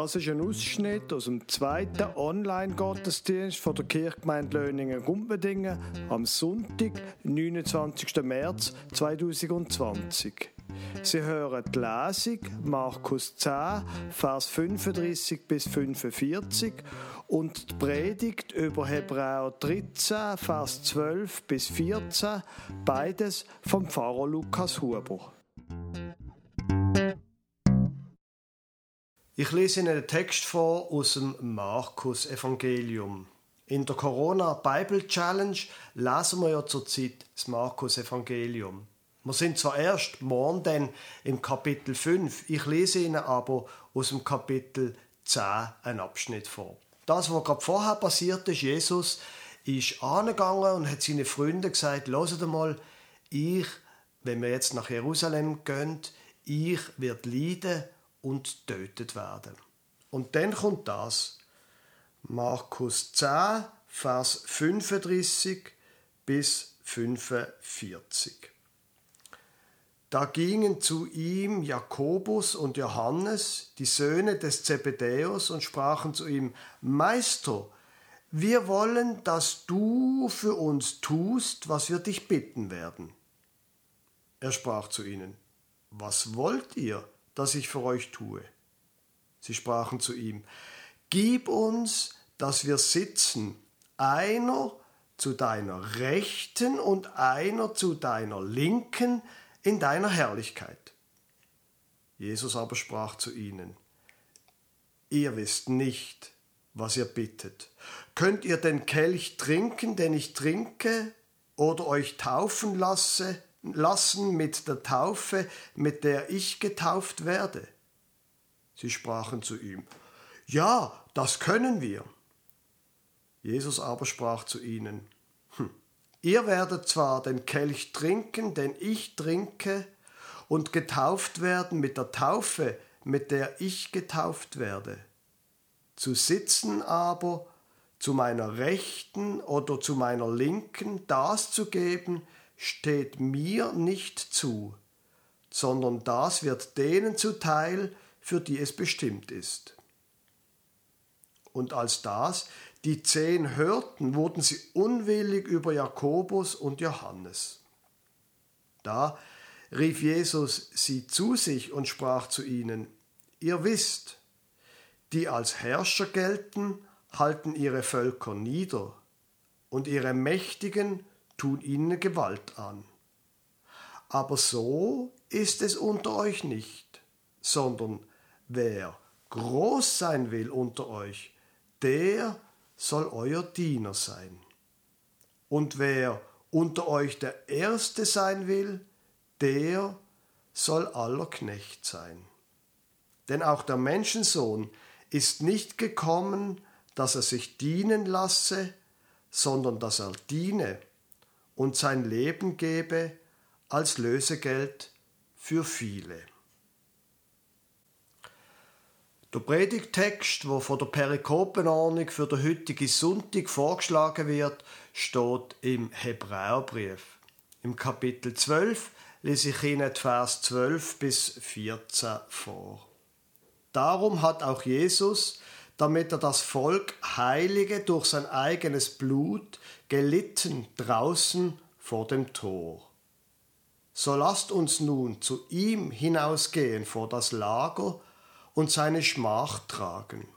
Das ist ein Ausschnitt aus dem zweiten Online-Gottesdienst von der Kirchgemeinde Löningen-Gumpendingen am Sonntag, 29. März 2020. Sie hören die Lesung Markus 10, Vers 35 bis 45 und die Predigt über Hebräer 13, Vers 12 bis 14, beides vom Pfarrer Lukas Huber. Ich lese Ihnen einen Text vor aus dem Markus-Evangelium. In der Corona Bible Challenge lesen wir ja zurzeit das Markus-Evangelium. Wir sind zwar erst morgen dann im Kapitel 5, ich lese Ihnen aber aus dem Kapitel 10 einen Abschnitt vor. Das, was gerade vorher passiert ist, Jesus ist angegangen und hat seinen Freunden gesagt, hört mal, ich, wenn wir jetzt nach Jerusalem gehen, ich werde leiden und tötet werden. Und dann kommt das. Markus 10, Vers 35 bis 45. Da gingen zu ihm Jakobus und Johannes, die Söhne des Zebedäus, und sprachen zu ihm, Meister, wir wollen, dass du für uns tust, was wir dich bitten werden. Er sprach zu ihnen, Was wollt ihr? Das ich für euch tue. Sie sprachen zu ihm, Gib uns, dass wir sitzen, einer zu deiner Rechten und einer zu deiner Linken in deiner Herrlichkeit. Jesus aber sprach zu ihnen, Ihr wisst nicht, was ihr bittet. Könnt ihr den Kelch trinken, den ich trinke, oder euch taufen lasse, lassen mit der Taufe, mit der ich getauft werde? Sie sprachen zu ihm, Ja, das können wir. Jesus aber sprach zu ihnen, hm, Ihr werdet zwar den Kelch trinken, den ich trinke, und getauft werden mit der Taufe, mit der ich getauft werde. Zu sitzen aber, zu meiner Rechten oder zu meiner Linken, das zu geben, steht mir nicht zu, sondern das wird denen zuteil, für die es bestimmt ist. Und als das die zehn hörten, wurden sie unwillig über Jakobus und Johannes. Da rief Jesus sie zu sich und sprach zu ihnen, Ihr wisst, die als Herrscher gelten, halten ihre Völker nieder, und ihre Mächtigen tun ihnen Gewalt an. Aber so ist es unter euch nicht, sondern wer groß sein will unter euch, der soll euer Diener sein. Und wer unter euch der Erste sein will, der soll aller Knecht sein. Denn auch der Menschensohn ist nicht gekommen, dass er sich dienen lasse, sondern dass er diene und sein Leben gebe als Lösegeld für viele. Der Predigtext, wo von der Perikopenordnung für den heutigen Sonntag vorgeschlagen wird, steht im Hebräerbrief. Im Kapitel 12 lese ich Ihnen Vers 12 bis 14 vor. Darum hat auch Jesus, damit er das Volk heilige durch sein eigenes Blut, gelitten draußen vor dem Tor. So lasst uns nun zu ihm hinausgehen vor das Lager und seine Schmach tragen.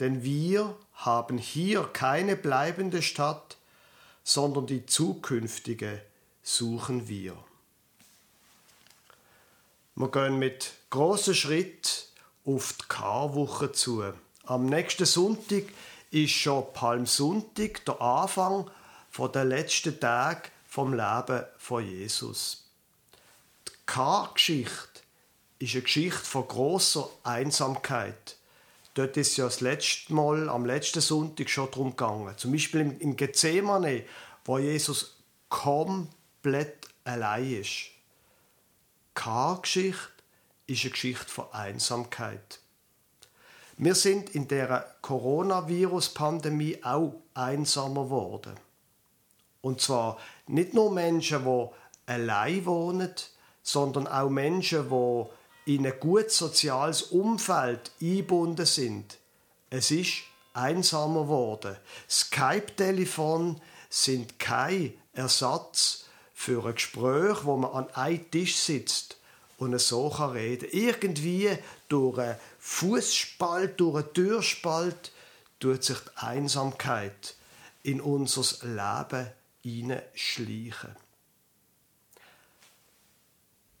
Denn wir haben hier keine bleibende Stadt, sondern die zukünftige suchen wir. Wir gehen mit großem Schritt auf die Karwoche zu. Am nächsten Sonntag ist schon Palmsonntag, der Anfang der letzten Tage vom Leben von Jesus. Die Kargeschichte ist eine Geschichte von großer Einsamkeit. Dort ist ja das letzte Mal, am letzten Sonntag schon darum gegangen. Zum Beispiel im Gethsemane, wo Jesus komplett allein ist. Die Kargeschichte ist eine Geschichte von Einsamkeit. Wir sind in der Coronavirus-Pandemie auch einsamer geworden. Und zwar nicht nur Menschen, die allein wohnen, sondern auch Menschen, die in ein gutes soziales Umfeld eingebunden sind. Es ist einsamer geworden. Skype-Telefon sind kein Ersatz für ein Gespräch, wo man an einem Tisch sitzt und so kann reden. Irgendwie durch einen Fußspalt, durch einen Türspalt tut sich die Einsamkeit in unser Leben hineinschleichen.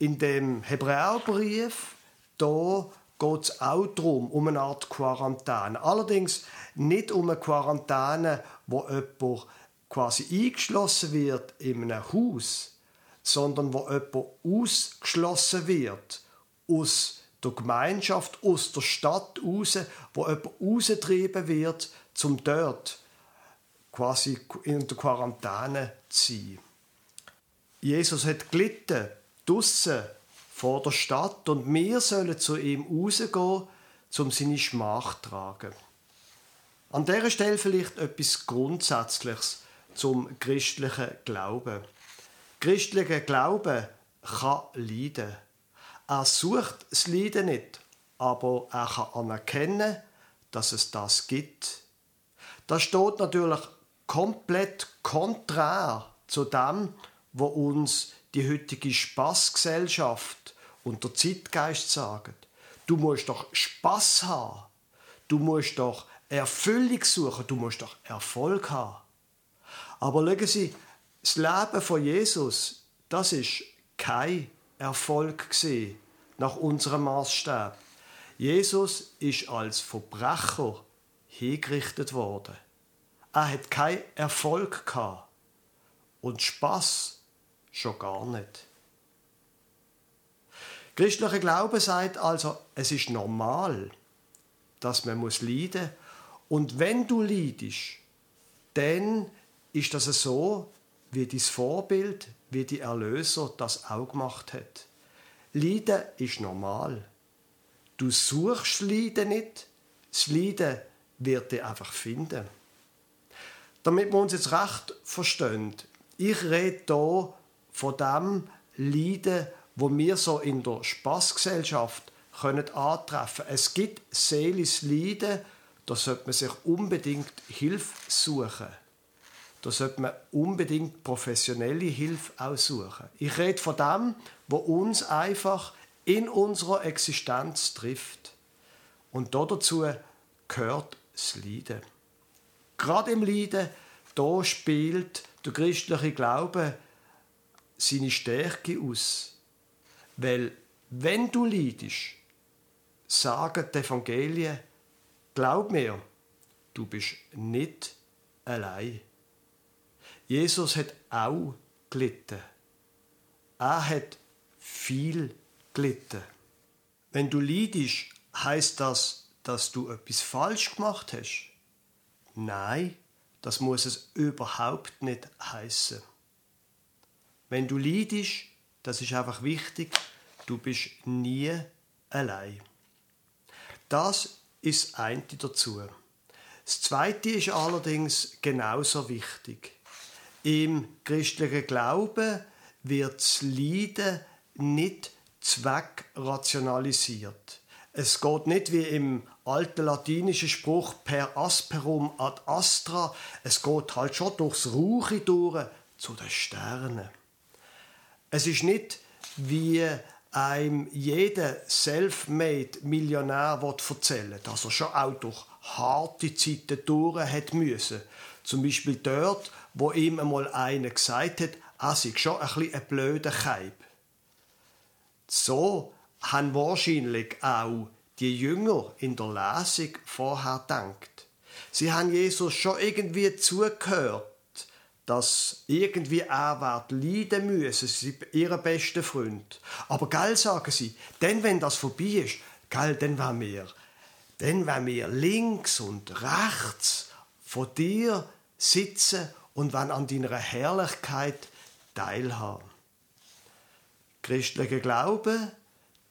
In dem Hebräerbrief, da geht es auch darum, um eine Art Quarantäne. Allerdings nicht um eine Quarantäne, wo jemand quasi eingeschlossen wird in einem Haus, sondern wo jemand ausgeschlossen wird aus der Gemeinschaft, aus der Stadt raus, wo jemand rausgetrieben wird, zum dort quasi in der Quarantäne zu sein. Jesus hat gelitten, draussen vor der Stadt und wir sollen zu ihm rausgehen, um seine Schmach zu tragen. An dieser Stelle vielleicht etwas Grundsätzliches zum christlichen Glauben. Christlicher Glaube kann leiden. Er sucht das Leiden nicht, aber er kann anerkennen, dass es das gibt. Das steht natürlich komplett konträr zu dem, wo uns die heutige Spaßgesellschaft und der Zeitgeist sagen. Du musst doch Spaß haben. Du musst doch Erfüllung suchen. Du musst doch Erfolg haben. Aber schauen Sie, das Leben von Jesus, das ist kein Erfolg gesehen nach unserem Maßstab. Jesus ist als Verbrecher hingerichtet worden. Er hat keinen Erfolg gehabt und Spaß schon gar nicht. Christlicher Glaube sagt also, es ist normal, dass man muss leiden und wenn du leidest, dann ist das so, wie dein Vorbild, wie die Erlöser das auch gemacht hat. Leiden ist normal. Du suchst Leiden nicht, das Leiden wird dich einfach finden. Damit wir uns jetzt recht verstehen, ich rede hier von dem Leiden, wo wir so in der Spaßgesellschaft können antreffen. Es gibt seelisches Leiden, da sollte man sich unbedingt Hilfe suchen da sollte man unbedingt professionelle Hilfe aussuchen. Ich rede von dem, wo uns einfach in unserer Existenz trifft. Und dazu gehört das Leiden. Gerade im Leiden, da spielt der christliche Glaube seine Stärke aus. Weil, wenn du leidest, sagen die Evangelien, glaub mir, du bist nicht allein. Jesus hat auch gelitten. Er hat viel gelitten. Wenn du leidest, heißt das, dass du etwas falsch gemacht hast? Nein, das muss es überhaupt nicht heißen. Wenn du leidest, das ist einfach wichtig, du bist nie allein. Das ist das eine dazu. Das zweite ist allerdings genauso wichtig. Im christlichen Glauben wird das Leiden nicht zweckrationalisiert. Es geht nicht wie im alten latinischen Spruch per asperum ad astra. Es geht halt schon durchs Rauche durch zu den Sternen. Es ist nicht wie einem jeder self-made Millionär erzählen dass er schon auch durch harte Zeiten durch hat müssen. Zum Beispiel dort, wo ihm einmal einer gesagt hat, er sei schon ein bisschen ein blöder Keib. So haben wahrscheinlich auch die Jünger in der Lesung vorher gedacht. Sie haben Jesus schon irgendwie zugehört, dass irgendwie er wird leiden müssen, sie ihren besten Freund. Aber gell, sagen sie, denn wenn das vorbei ist, gell, dann werden wir, dann werden wir links und rechts von dir sitzen und wenn an deiner Herrlichkeit teilhaben. Christlicher Glaube,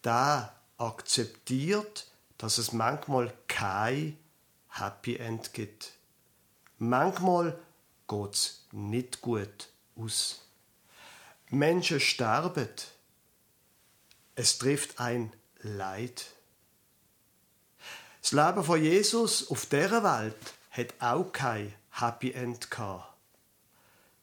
da akzeptiert, dass es manchmal kein Happy End gibt. Manchmal geht es nicht gut aus. Menschen sterben. Es trifft ein Leid. Das Leben von Jesus auf dieser Welt hat auch kein Happy End gehabt.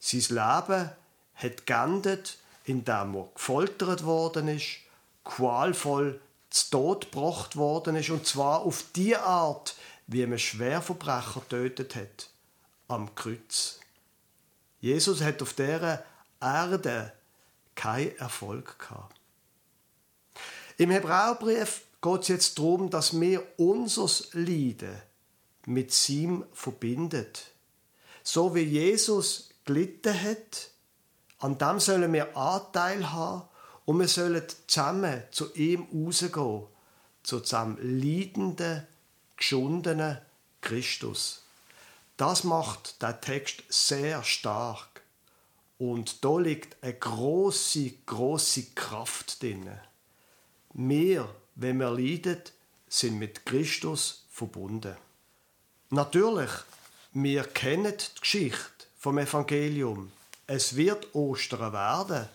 Sein Leben hat geendet, indem er gefoltert worden ist, qualvoll zu Tod gebracht worden ist, und zwar auf die Art, wie man Schwerverbrecher tötet hat, am Kreuz. Jesus hat auf dieser Erde keinen Erfolg gehabt. Im Hebräerbrief geht es jetzt darum, dass wir unser Leiden mit ihm verbindet. So wie Jesus gelitten hat, an dem sollen wir Anteil haben und wir sollen zusammen zu ihm rausgehen, zu dem leidenden, geschundenen Christus. Das macht der Text sehr stark. Und da liegt eine große, große Kraft drin. Wir, wenn wir leiden, sind mit Christus verbunden. Natürlich, wir kennen die Geschichte vom Evangelium. Es wird Ostern werden,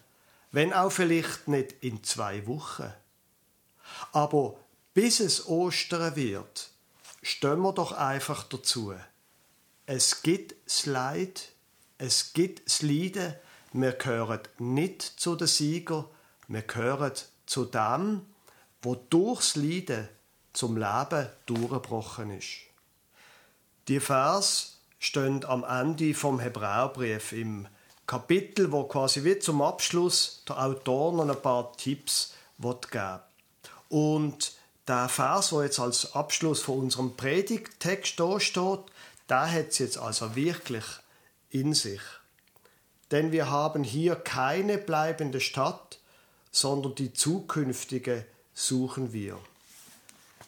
wenn auch vielleicht nicht in zwei Wochen. Aber bis es Ostern wird, stehen wir doch einfach dazu. Es gibt das Leid, es gibt das Leiden, wir gehören nicht zu den Sieger, wir gehören zu dem, wo durchs Leiden zum Leben durchgebrochen ist. Die Vers stehen am Ende vom Hebräerbrief im Kapitel, wo quasi wie zum Abschluss der Autor noch ein paar Tipps geben Und der Vers, wo jetzt als Abschluss von unserem Predigttext da steht, der hat es jetzt also wirklich in sich. Denn wir haben hier keine bleibende Stadt, sondern die zukünftige suchen wir.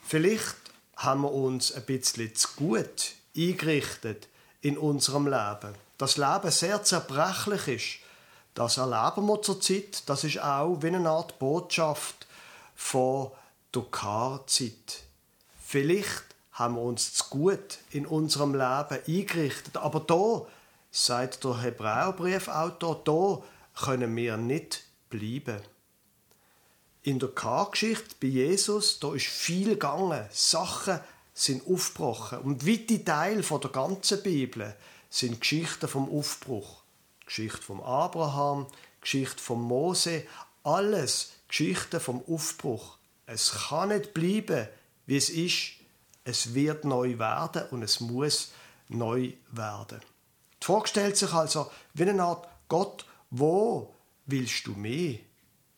Vielleicht haben wir uns ein bisschen zu gut eingerichtet in unserem Leben. Das Leben sehr zerbrechlich ist. Das erleben wir zurzeit. Das ist auch wie eine Art Botschaft von der Karzeit. Vielleicht haben wir uns zu gut in unserem Leben eingerichtet. Aber da, sagt der Hebräerbriefautor, da können wir nicht bleiben. In der Kargeschichte bei Jesus, da ist viel gegangen. Sachen sind aufgebrochen. Und weite Teil von der ganzen Bibel sind Geschichten vom Aufbruch. Geschichte vom Abraham, Geschichte von Mose, alles Geschichten vom Aufbruch. Es kann nicht bleiben, wie es ist. Es wird neu werden und es muss neu werden. Die Frage stellt sich also wie eine Art Gott, wo willst du mehr?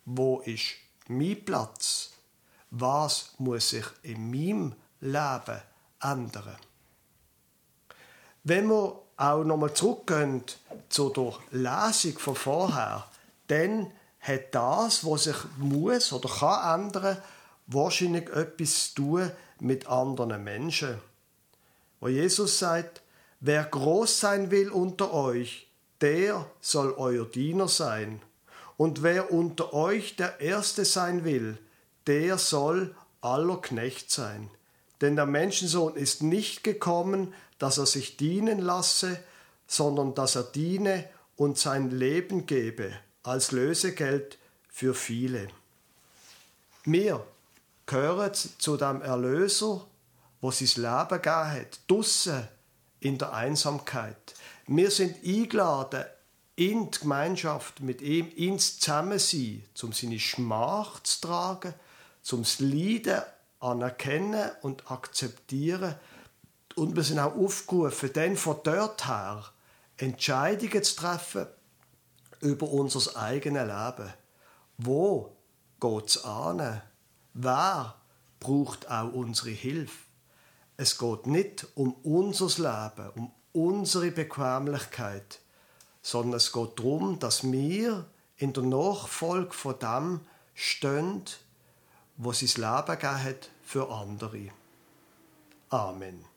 Wo ist mein Platz? Was muss sich in meinem Leben ändern? Wenn wir auch nochmal zurückgehen zu der Lesung von vorher, dann hat das, was sich muss oder kann ändern, wahrscheinlich etwas zu tun mit anderen Menschen. Wo Jesus sagt, wer groß sein will unter euch, der soll euer Diener sein. Und wer unter euch der Erste sein will, der soll aller Knecht sein. Denn der Menschensohn ist nicht gekommen, dass er sich dienen lasse, sondern dass er diene und sein Leben gebe als Lösegeld für viele. Wir gehören zu dem Erlöser, wo sein Leben gegeben draussen in der Einsamkeit. Wir sind eingeladen, in die Gemeinschaft mit ihm, ins Zusammensein, um seine Schmach zu tragen, um das Leiden anerkennen und akzeptieren. Und wir sind auch aufgerufen, dann von dort her Entscheidungen zu treffen über unser eigenes Leben. Wo geht es an? Wer braucht auch unsere Hilfe? Es geht nicht um unser Leben, um unsere Bequemlichkeit, sondern es geht darum, dass wir in der Nachfolge von dem stehen, wo sein Leben gegeben hat für andere. Amen.